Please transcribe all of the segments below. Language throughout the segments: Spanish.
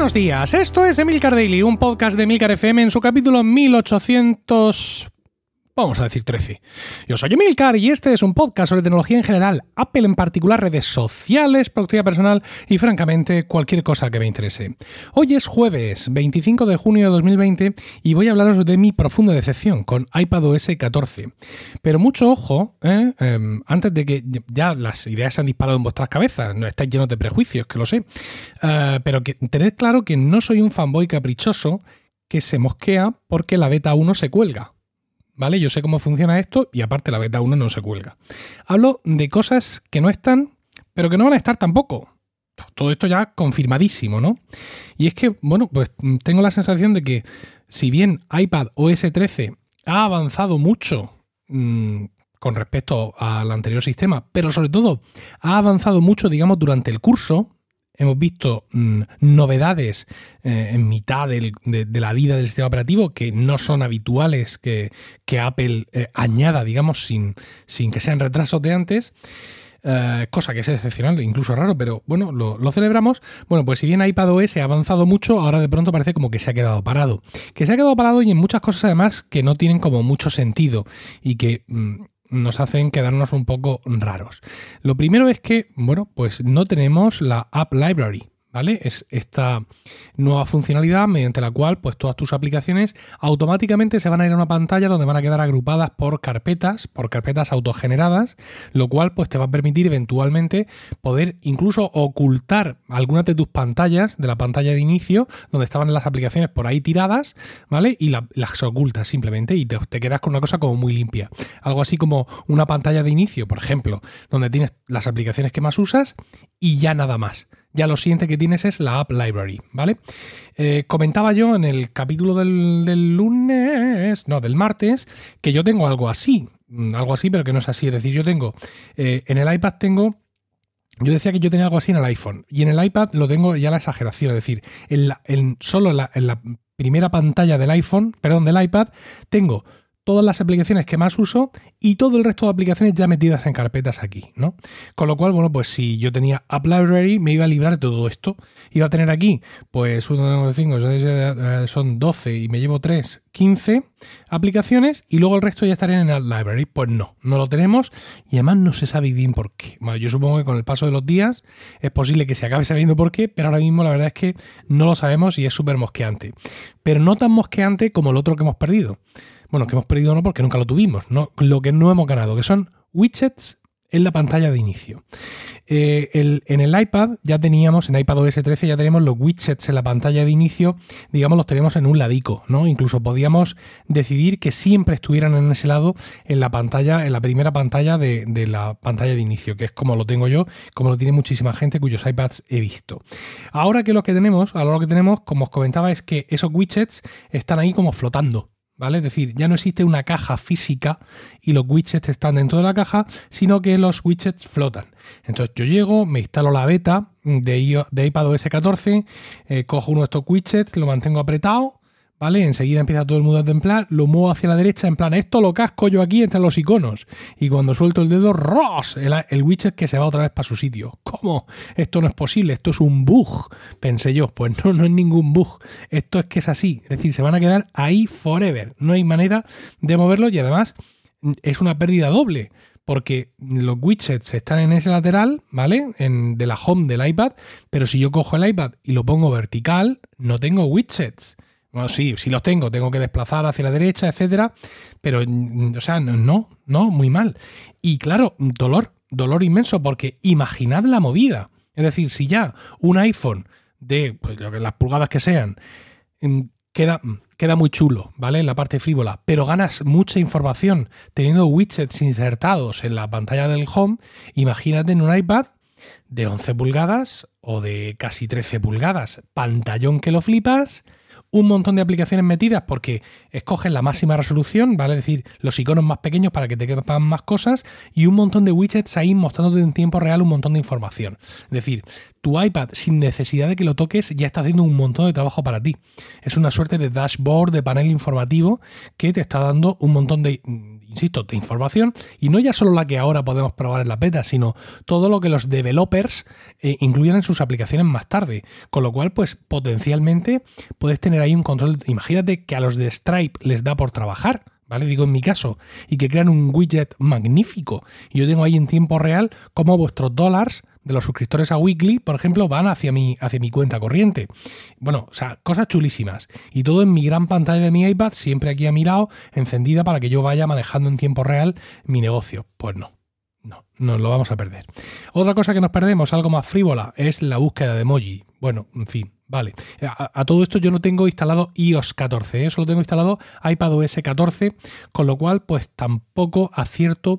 Buenos días, esto es Emilcar Daily, un podcast de Emilcar FM en su capítulo 1800 vamos a decir 13. Yo soy Emilcar y este es un podcast sobre tecnología en general, Apple en particular, redes sociales, productividad personal y francamente cualquier cosa que me interese. Hoy es jueves 25 de junio de 2020 y voy a hablaros de mi profunda decepción con iPadOS 14. Pero mucho ojo, ¿eh? Em, antes de que ya las ideas se han disparado en vuestras cabezas, no estáis llenos de prejuicios, que lo sé, eh, pero que tened claro que no soy un fanboy caprichoso que se mosquea porque la beta 1 se cuelga. ¿Vale? Yo sé cómo funciona esto y aparte la beta 1 no se cuelga. Hablo de cosas que no están, pero que no van a estar tampoco. Todo esto ya confirmadísimo, ¿no? Y es que, bueno, pues tengo la sensación de que si bien iPad OS 13 ha avanzado mucho mmm, con respecto al anterior sistema, pero sobre todo ha avanzado mucho, digamos, durante el curso, hemos visto mm, novedades eh, en mitad de, la vida del sistema operativo que no son habituales que, Apple eh, añada, digamos, sin, que sean retrasos de antes. Eh, cosa que es excepcional, incluso raro, pero bueno, lo, lo, celebramos. Bueno, pues si bien iPadOS ha avanzado mucho, ahora de pronto parece como que se ha quedado parado. Que se ha quedado parado y en muchas cosas además que no tienen como mucho sentido y que mm, nos hacen quedarnos un poco raros. Lo primero es que, bueno, pues no tenemos la App Library. ¿Vale? Es esta nueva funcionalidad mediante la cual pues todas tus aplicaciones automáticamente se van a ir a una pantalla donde van a quedar agrupadas por carpetas, por carpetas autogeneradas, lo cual pues te va a permitir eventualmente poder incluso ocultar algunas de tus pantallas de la pantalla de inicio donde estaban las aplicaciones por ahí tiradas, ¿vale? Y las ocultas simplemente y te, te quedas con una cosa como muy limpia. Algo así como una pantalla de inicio, por ejemplo, donde tienes las aplicaciones que más usas y ya nada más ya lo siguiente que tienes es la App Library, ¿vale? Eh, comentaba yo en el capítulo del, lunes, no, del martes, que yo tengo algo así, mm, algo así, pero que no es así. Es decir, yo tengo, eh, en el iPad tengo yo decía que yo tenía algo así en el iPhone y en el iPad lo tengo ya la exageración, es decir, en, solo en la, primera pantalla del iPhone, perdón, del iPad, tengo todas las aplicaciones que más uso y todo el resto de aplicaciones ya metidas en carpetas aquí, ¿no? Con lo cual, bueno, pues si yo tenía App Library, me iba a librar de todo esto. Iba a tener aquí, pues 1, 2, 5, son 12 y me llevo 3, 15 aplicaciones y luego el resto ya estarían en App Library. Pues no, no lo tenemos y además no se sabe bien por qué. Bueno, yo supongo que con el paso de los días es posible que se acabe sabiendo por qué, pero ahora mismo la verdad es que no lo sabemos y es súper mosqueante. Pero no tan mosqueante como el otro que hemos perdido bueno, que hemos perdido no porque nunca lo tuvimos, lo que no hemos ganado, que son widgets en la pantalla de inicio. Eh, en el iPad ya teníamos, en iPad OS 13 ya tenemos los widgets en la pantalla de inicio, digamos, los tenemos en un ladico, ¿no? Incluso podíamos decidir que siempre estuvieran en ese lado en la pantalla, en la primera pantalla de, de la pantalla de inicio, que es como lo tengo yo, como lo tiene muchísima gente cuyos iPads he visto. Ahora que lo que tenemos, ahora lo que tenemos, como os comentaba, es que esos widgets están ahí como flotando. ¿Vale? Es decir, ya no existe una caja física y los widgets están dentro de la caja, sino que los widgets flotan. Entonces yo llego, me instalo la beta de, iPadOS 14, eh, cojo uno de estos widgets, lo mantengo apretado ¿vale? Enseguida empieza todo el mundo a templar, lo muevo hacia la derecha, en plan, esto lo casco yo aquí entre los iconos. Y cuando suelto el dedo, ¡ros! El, widget que se va otra vez para su sitio. ¿Cómo? Esto no es posible, esto es un bug, pensé yo. Pues no, no es ningún bug. Esto es que es así. Es decir, se van a quedar ahí forever. No hay manera de moverlo y además es una pérdida doble porque los widgets están en ese lateral, ¿vale? En, de la home del iPad, pero si yo cojo el iPad y lo pongo vertical, no tengo widgets. Bueno, sí, sí los tengo, tengo que desplazar hacia la derecha, etcétera, pero, mm, o sea, no, no, muy mal. Y claro, dolor, dolor inmenso, porque imaginad la movida. Es decir, si ya un iPhone de pues, las pulgadas que sean mm, queda, mm, queda muy chulo, ¿vale? En la parte frívola, pero ganas mucha información teniendo widgets insertados en la pantalla del home, imagínate en un iPad de 11 pulgadas o de casi 13 pulgadas, pantallón que lo flipas un montón de aplicaciones metidas porque escoges la máxima resolución, ¿vale? Decir, los iconos más pequeños para que te quepan más cosas y un montón de widgets ahí mostrándote en tiempo real un montón de información. Es decir, tu iPad, sin necesidad de que lo toques, ya está haciendo un montón de trabajo para ti. Es una suerte de dashboard, de panel informativo que te está dando un montón de insisto, de información, y no ya solo la que ahora podemos probar en la beta, sino todo lo que los developers eh, incluyen en sus aplicaciones más tarde. Con lo cual, pues potencialmente puedes tener ahí un control. Imagínate que a los de Stripe les da por trabajar. ¿Vale? Digo en mi caso, y que crean un widget magnífico. Y yo tengo ahí en tiempo real cómo vuestros dólares de los suscriptores a Weekly, por ejemplo, van hacia mi, hacia mi cuenta corriente. Bueno, o sea, cosas chulísimas. Y todo en mi gran pantalla de mi iPad, siempre aquí a mi lado, encendida para que yo vaya manejando en tiempo real mi negocio. Pues no. No, nos lo vamos a perder. Otra cosa que nos perdemos, algo más frívola, es la búsqueda de emoji. Bueno, en fin, vale. A, todo esto yo no tengo instalado iOS 14, ¿eh? solo tengo instalado iPadOS 14, con lo cual pues tampoco acierto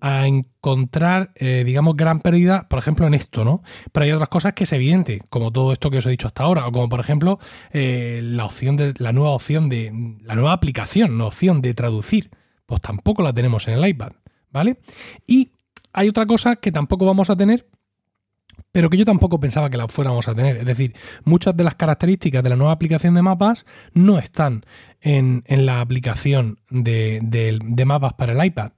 a encontrar, eh, digamos, gran pérdida, por ejemplo, en esto, ¿no? Pero hay otras cosas que es evidente, como todo esto que os he dicho hasta ahora, o como por ejemplo eh, la opción de la nueva opción de la nueva aplicación, la opción de traducir, pues tampoco la tenemos en el iPad, ¿vale? Y hay otra cosa que tampoco vamos a tener, pero que yo tampoco pensaba que la fuéramos a tener. Es decir, muchas de las características de la nueva aplicación de mapas no están en, la aplicación de, de mapas para el iPad.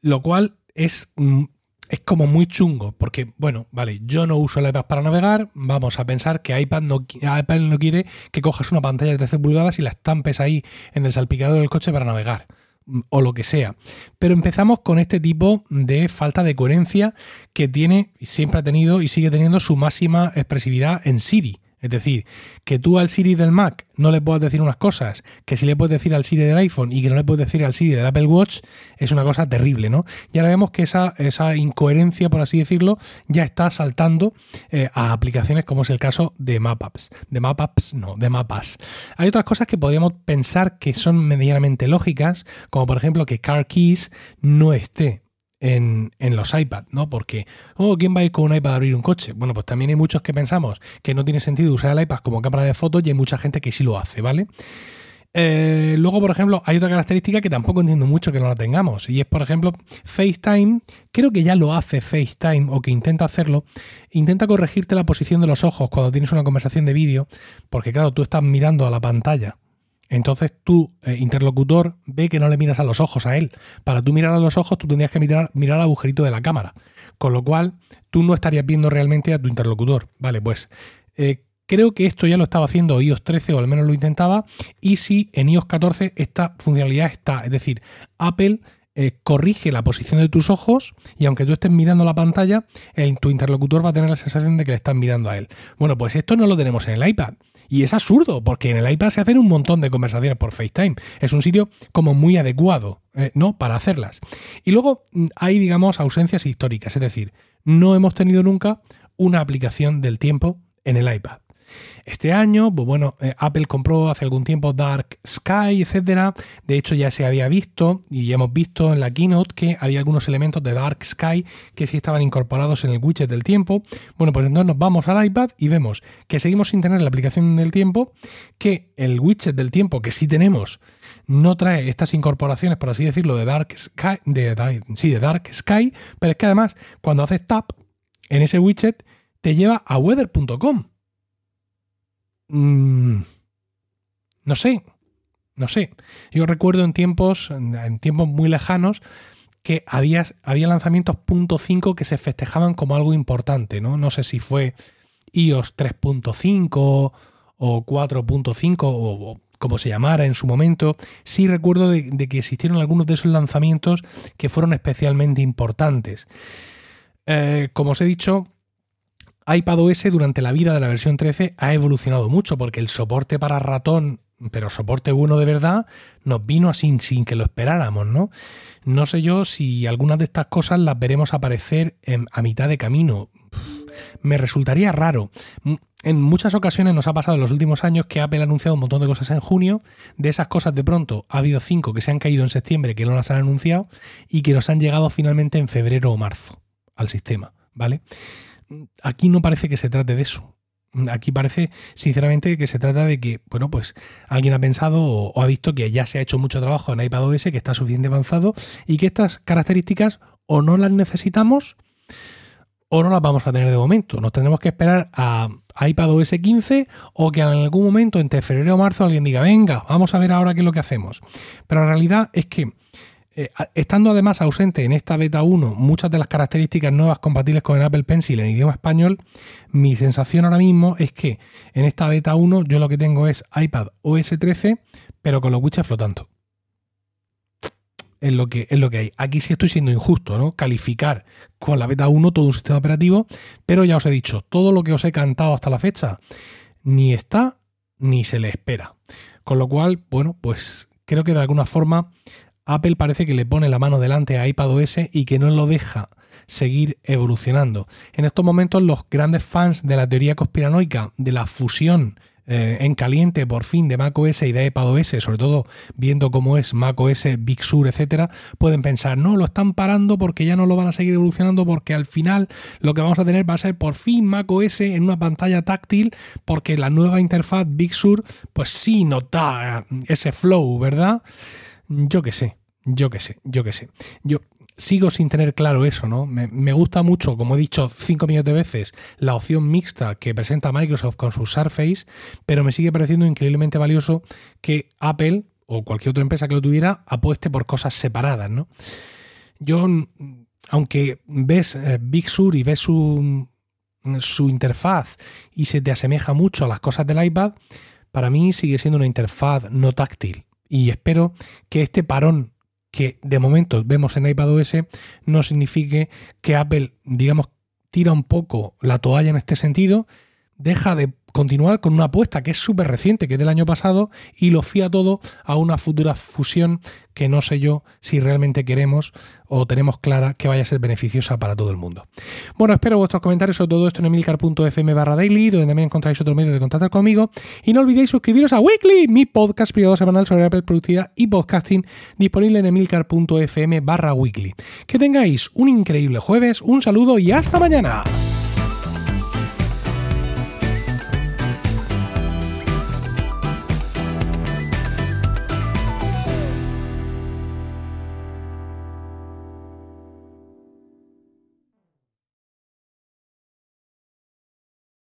Lo cual es, mm, es como muy chungo, porque, bueno, vale, yo no uso el iPad para navegar, vamos a pensar que iPad no, iPad no quiere que cojas una pantalla de 13 pulgadas y la estampes ahí en el salpicador del coche para navegar o lo que sea. Pero empezamos con este tipo de falta de coherencia que tiene, siempre ha tenido y sigue teniendo su máxima expresividad en Siri. Es decir, que tú al Siri del Mac no le puedas decir unas cosas, que si le puedes decir al Siri del iPhone y que no le puedes decir al Siri del Apple Watch, es una cosa terrible, ¿no? Y ahora vemos que esa, esa incoherencia, por así decirlo, ya está saltando eh, a aplicaciones como es el caso de Maps. De Maps, no, de Mapas. Hay otras cosas que podríamos pensar que son medianamente lógicas, como por ejemplo que Car Keys no esté en, los iPad, ¿no? Porque, oh, ¿quién va a ir con un iPad a abrir un coche? Bueno, pues también hay muchos que pensamos que no tiene sentido usar el iPad como cámara de fotos y hay mucha gente que sí lo hace, ¿vale? Eh, luego, por ejemplo, hay otra característica que tampoco entiendo mucho que no la tengamos, y es, por ejemplo, FaceTime, creo que ya lo hace FaceTime o que intenta hacerlo, intenta corregirte la posición de los ojos cuando tienes una conversación de vídeo, porque claro, tú estás mirando a la pantalla entonces tu eh, interlocutor ve que no le miras a los ojos a él. Para tú mirar a los ojos, tú tendrías que mirar, mirar al agujerito de la cámara. Con lo cual, tú no estarías viendo realmente a tu interlocutor. Vale, pues eh, creo que esto ya lo estaba haciendo iOS 13 o al menos lo intentaba. Y si en iOS 14 esta funcionalidad está. Es decir, Apple eh, corrige la posición de tus ojos y aunque tú estés mirando la pantalla, el, tu interlocutor va a tener la sensación de que le estás mirando a él. Bueno, pues esto no lo tenemos en el iPad. Y es absurdo, porque en el iPad se hacen un montón de conversaciones por FaceTime. Es un sitio como muy adecuado, eh, ¿no? Para hacerlas. Y luego mm, hay, digamos, ausencias históricas, es decir, no hemos tenido nunca una aplicación del tiempo en el iPad. Este año, pues bueno, eh, Apple compró hace algún tiempo Dark Sky, etcétera. De hecho, ya se había visto y hemos visto en la keynote que había algunos elementos de Dark Sky que sí estaban incorporados en el widget del tiempo. Bueno, pues entonces nos vamos al iPad y vemos que seguimos sin tener la aplicación del tiempo, que el widget del tiempo que sí tenemos no trae estas incorporaciones, por así decirlo, de Dark Sky, sí, de Dark Sky, pero es que además cuando haces tap en ese widget te lleva a weather.com Mm, no sé, no sé. Yo recuerdo en tiempos, en tiempos muy lejanos, que había, había lanzamientos .5 que se festejaban como algo importante, ¿no? No sé si fue iOS 3.5 o 4.5 o, como se llamara en su momento. Sí recuerdo de, que existieron algunos de esos lanzamientos que fueron especialmente importantes. Eh, como os he dicho, iPadOS durante la vida de la versión 13 ha evolucionado mucho porque el soporte para ratón, pero soporte bueno de verdad, nos vino así sin que lo esperáramos, ¿no? No sé yo si algunas de estas cosas las veremos aparecer a mitad de camino. me resultaría raro. En muchas ocasiones nos ha pasado en los últimos años que Apple ha anunciado un montón de cosas en junio. De esas cosas de pronto ha habido cinco que se han caído en septiembre que no las han anunciado y que nos han llegado finalmente en febrero o marzo al sistema, ¿vale? Aquí no parece que se trate de eso. Aquí parece, sinceramente, que se trata de que, bueno, pues alguien ha pensado o, ha visto que ya se ha hecho mucho trabajo en iPadOS, que está suficientemente avanzado y que estas características o no las necesitamos o no las vamos a tener de momento. Nos tendremos que esperar a iPadOS 15 o que en algún momento entre febrero o marzo alguien diga, venga, vamos a ver ahora qué es lo que hacemos. Pero la realidad es que eh, estando además ausente en esta beta 1 muchas de las características nuevas compatibles con el Apple Pencil en idioma español, mi sensación ahora mismo es que en esta beta 1 yo lo que tengo es iPad OS 13, pero con los widgets flotando. Es lo, que, es lo que hay. Aquí sí estoy siendo injusto, ¿no? Calificar con la beta 1 todo un sistema operativo, pero ya os he dicho, todo lo que os he cantado hasta la fecha ni está ni se le espera. Con lo cual, bueno, pues creo que de alguna forma Apple parece que le pone la mano delante a iPadOS y que no lo deja seguir evolucionando. En estos momentos los grandes fans de la teoría conspiranoica de la fusión eh, en caliente por fin de macOS y de iPadOS, sobre todo viendo cómo es macOS, Big Sur, etcétera, pueden pensar, no, lo están parando porque ya no lo van a seguir evolucionando porque al final lo que vamos a tener va a ser por fin macOS en una pantalla táctil porque la nueva interfaz Big Sur pues sí nota ese flow, ¿verdad? Yo qué sé. Yo qué sé, yo qué sé. Yo sigo sin tener claro eso, ¿no? Me, gusta mucho, como he dicho cinco millones de veces, la opción mixta que presenta Microsoft con su Surface, pero me sigue pareciendo increíblemente valioso que Apple o cualquier otra empresa que lo tuviera apueste por cosas separadas, ¿no? Yo, aunque ves eh, Big Sur y ves su, su interfaz y se te asemeja mucho a las cosas del iPad, para mí sigue siendo una interfaz no táctil. Y espero que este parón que de momento vemos en iPadOS no signifique que Apple, digamos, tira un poco la toalla en este sentido, deja de continuar con una apuesta que es súper reciente, que es del año pasado, y lo fía todo a una futura fusión que no sé yo si realmente queremos o tenemos clara que vaya a ser beneficiosa para todo el mundo. Bueno, espero vuestros comentarios sobre todo esto en emilcar.fm barra daily, donde también encontráis otro medio de contactar conmigo. Y no olvidéis suscribiros a Weekly, mi podcast privado semanal sobre Apple Productividad y Podcasting, disponible en emilcar.fm barra weekly. Que tengáis un increíble jueves, un saludo y hasta mañana.